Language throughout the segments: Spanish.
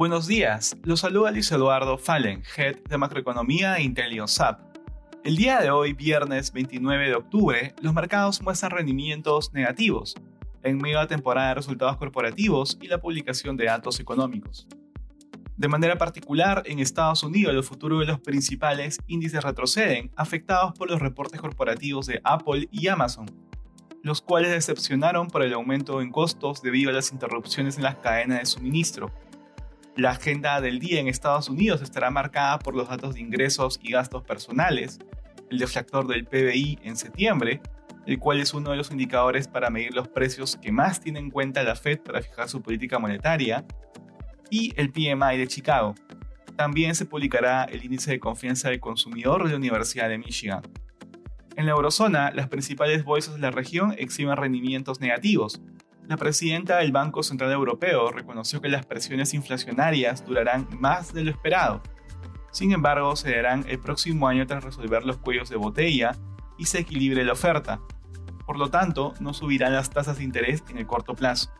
Buenos días, los saluda Luis Eduardo Fallen, Head de Macroeconomía e Intelligence El día de hoy, viernes 29 de octubre, los mercados muestran rendimientos negativos, en medio de la temporada de resultados corporativos y la publicación de datos económicos. De manera particular, en Estados Unidos los futuros de los principales índices retroceden, afectados por los reportes corporativos de Apple y Amazon, los cuales decepcionaron por el aumento en costos debido a las interrupciones en las cadenas de suministro. La agenda del día en Estados Unidos estará marcada por los datos de ingresos y gastos personales, el deflactor del PBI en septiembre, el cual es uno de los indicadores para medir los precios que más tiene en cuenta la Fed para fijar su política monetaria, y el PMI de Chicago. También se publicará el índice de confianza del consumidor de la Universidad de Michigan. En la eurozona, las principales bolsas de la región exhiben rendimientos negativos. La presidenta del Banco Central Europeo reconoció que las presiones inflacionarias durarán más de lo esperado. Sin embargo, se darán el próximo año tras resolver los cuellos de botella y se equilibre la oferta. Por lo tanto, no subirán las tasas de interés en el corto plazo.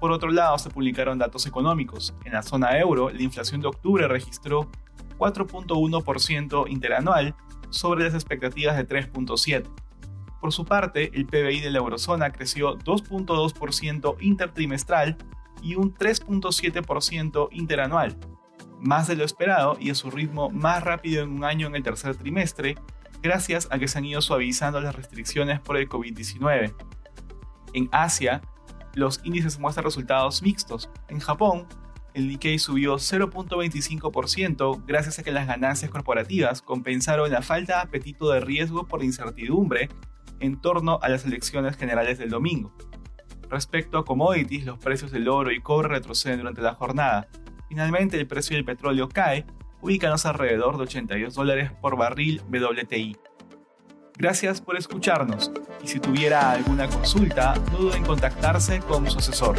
Por otro lado, se publicaron datos económicos. En la zona euro, la inflación de octubre registró 4.1% interanual sobre las expectativas de 3.7%. Por su parte, el PBI de la eurozona creció 2.2% intertrimestral y un 3.7% interanual, más de lo esperado y a su ritmo más rápido en un año en el tercer trimestre, gracias a que se han ido suavizando las restricciones por el COVID-19. En Asia, los índices muestran resultados mixtos. En Japón, el Nikkei subió 0.25% gracias a que las ganancias corporativas compensaron la falta de apetito de riesgo por incertidumbre en torno a las elecciones generales del domingo. Respecto a commodities, los precios del oro y cobre retroceden durante la jornada. Finalmente, el precio del petróleo cae, ubicándose alrededor de 82 dólares por barril WTI. Gracias por escucharnos y si tuviera alguna consulta, no en contactarse con su asesor.